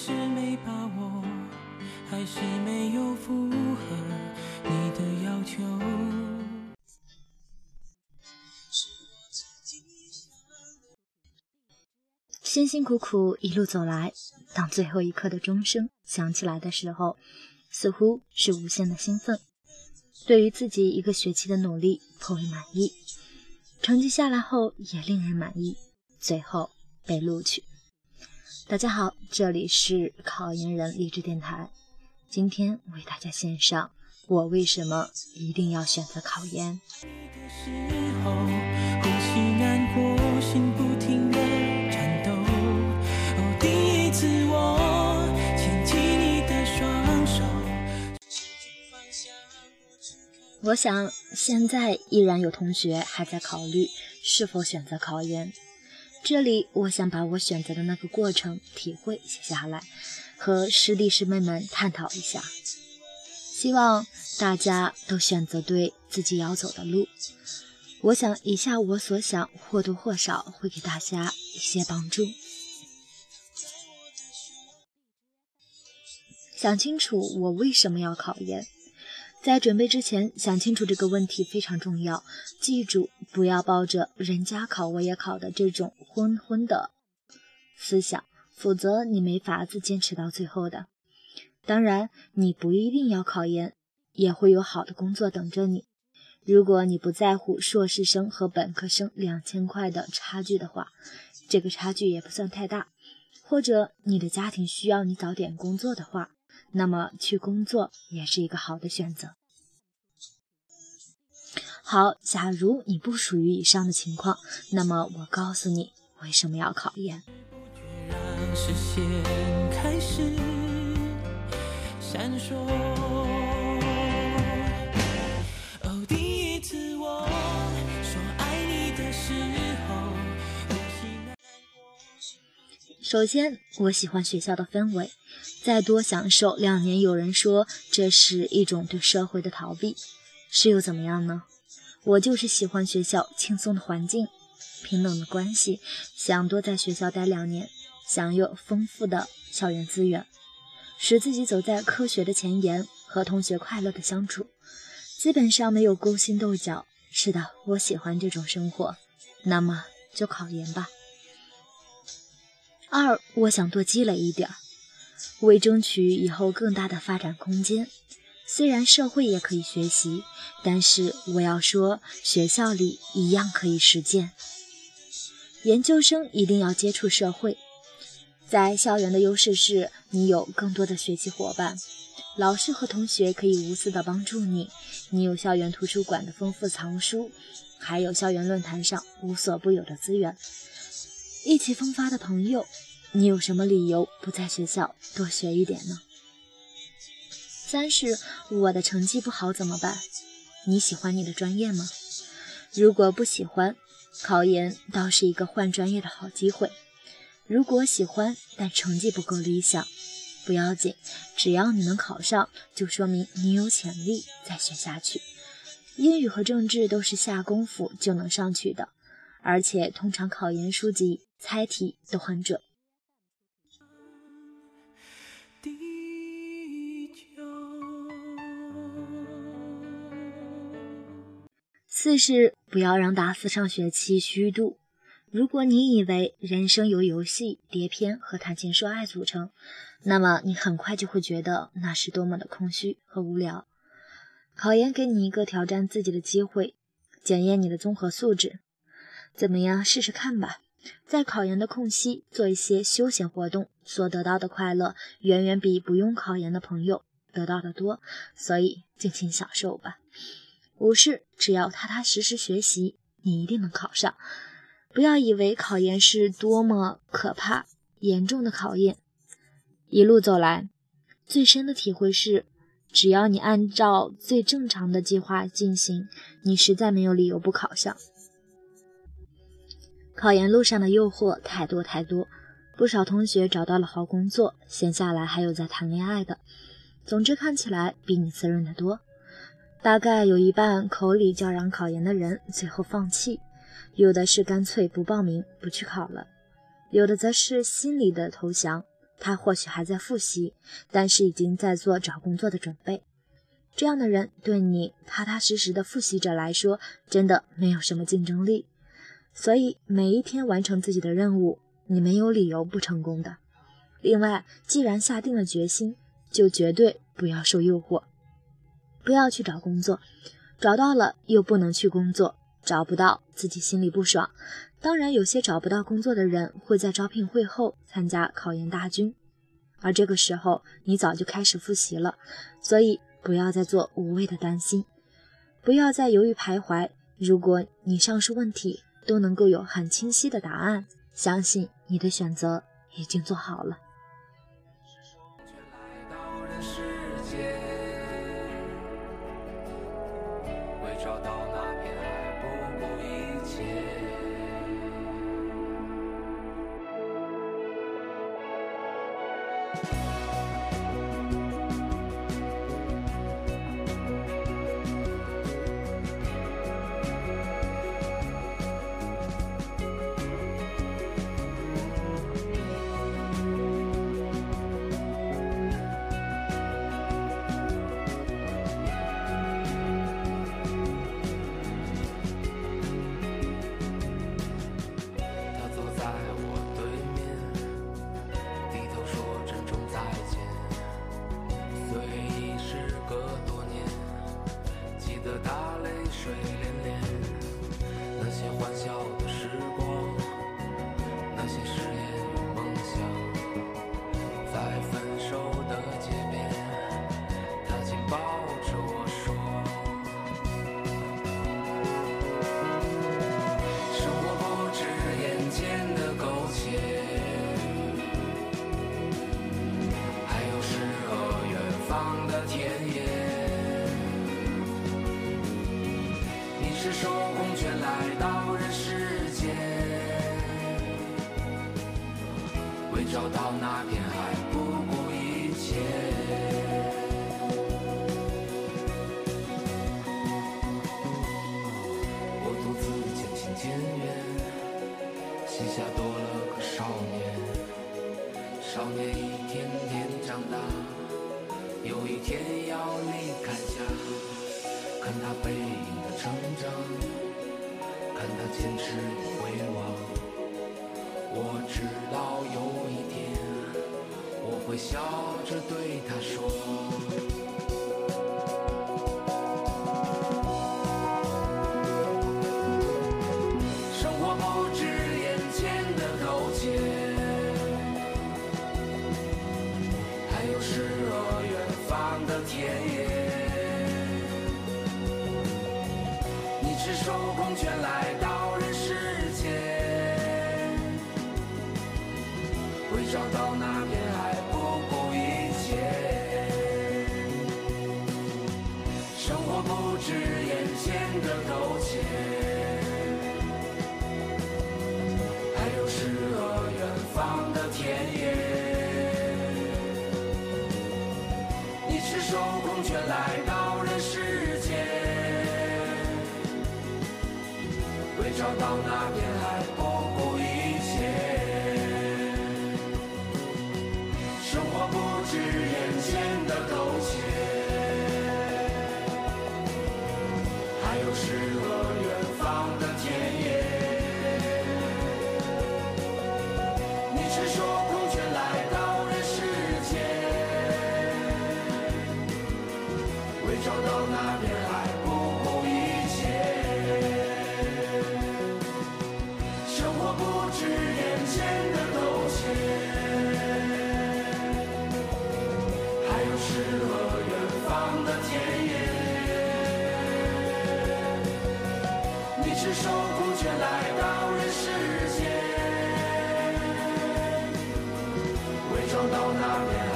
是没把握，还是没有符合你的要求。辛辛苦苦一路走来，当最后一刻的钟声响起来的时候，似乎是无限的兴奋。对于自己一个学期的努力颇为满意，成绩下来后也令人满意，最后被录取。大家好，这里是考研人励志电台，今天为大家献上我为什么一定要选择考研。我想，现在依然有同学还在考虑是否选择考研。这里，我想把我选择的那个过程、体会写下来，和师弟师妹们探讨一下。希望大家都选择对自己要走的路。我想，以下我所想，或多或少会给大家一些帮助。想清楚，我为什么要考研。在准备之前想清楚这个问题非常重要。记住，不要抱着“人家考我也考”的这种昏昏的思想，否则你没法子坚持到最后的。当然，你不一定要考研，也会有好的工作等着你。如果你不在乎硕士生和本科生两千块的差距的话，这个差距也不算太大。或者你的家庭需要你早点工作的话。那么去工作也是一个好的选择。好，假如你不属于以上的情况，那么我告诉你为什么要考研。首先，我喜欢学校的氛围。再多享受两年，有人说这是一种对社会的逃避，是又怎么样呢？我就是喜欢学校轻松的环境、平等的关系，想多在学校待两年，享有丰富的校园资源，使自己走在科学的前沿，和同学快乐的相处，基本上没有勾心斗角。是的，我喜欢这种生活，那么就考研吧。二，我想多积累一点，为争取以后更大的发展空间。虽然社会也可以学习，但是我要说，学校里一样可以实践。研究生一定要接触社会，在校园的优势是你有更多的学习伙伴，老师和同学可以无私的帮助你，你有校园图书馆的丰富藏书，还有校园论坛上无所不有的资源。意气风发的朋友，你有什么理由不在学校多学一点呢？三是我的成绩不好怎么办？你喜欢你的专业吗？如果不喜欢，考研倒是一个换专业的好机会。如果喜欢，但成绩不够理想，不要紧，只要你能考上，就说明你有潜力，再学下去。英语和政治都是下功夫就能上去的，而且通常考研书籍。猜题都很准。四是不要让大四上学期虚度。如果你以为人生由游戏、碟片和谈情说爱组成，那么你很快就会觉得那是多么的空虚和无聊。考研给你一个挑战自己的机会，检验你的综合素质。怎么样？试试看吧。在考研的空隙做一些休闲活动，所得到的快乐远远比不用考研的朋友得到的多，所以尽情享受吧。五是只要踏踏实实学习，你一定能考上。不要以为考研是多么可怕、严重的考验，一路走来，最深的体会是，只要你按照最正常的计划进行，你实在没有理由不考上。考研路上的诱惑太多太多，不少同学找到了好工作，闲下来还有在谈恋爱的。总之看起来比你滋润的多。大概有一半口里叫嚷考研的人最后放弃，有的是干脆不报名不去考了，有的则是心里的投降，他或许还在复习，但是已经在做找工作的准备。这样的人对你踏踏实实的复习者来说，真的没有什么竞争力。所以每一天完成自己的任务，你没有理由不成功的。另外，既然下定了决心，就绝对不要受诱惑，不要去找工作，找到了又不能去工作，找不到自己心里不爽。当然，有些找不到工作的人会在招聘会后参加考研大军，而这个时候你早就开始复习了，所以不要再做无谓的担心，不要再犹豫徘徊。如果你上述问题都能够有很清晰的答案，相信你的选择已经做好了。赤手空拳来到人世间，为找到那片海，不顾一切。我独自渐行渐远，膝下多了个少年。少年一天天长大，有一天要离开家。看他背影的成长，看他坚持与回望。我知道有一天，我会笑着对他说：赤手空拳来到人世间。为找到那片海世间，为找到那片海。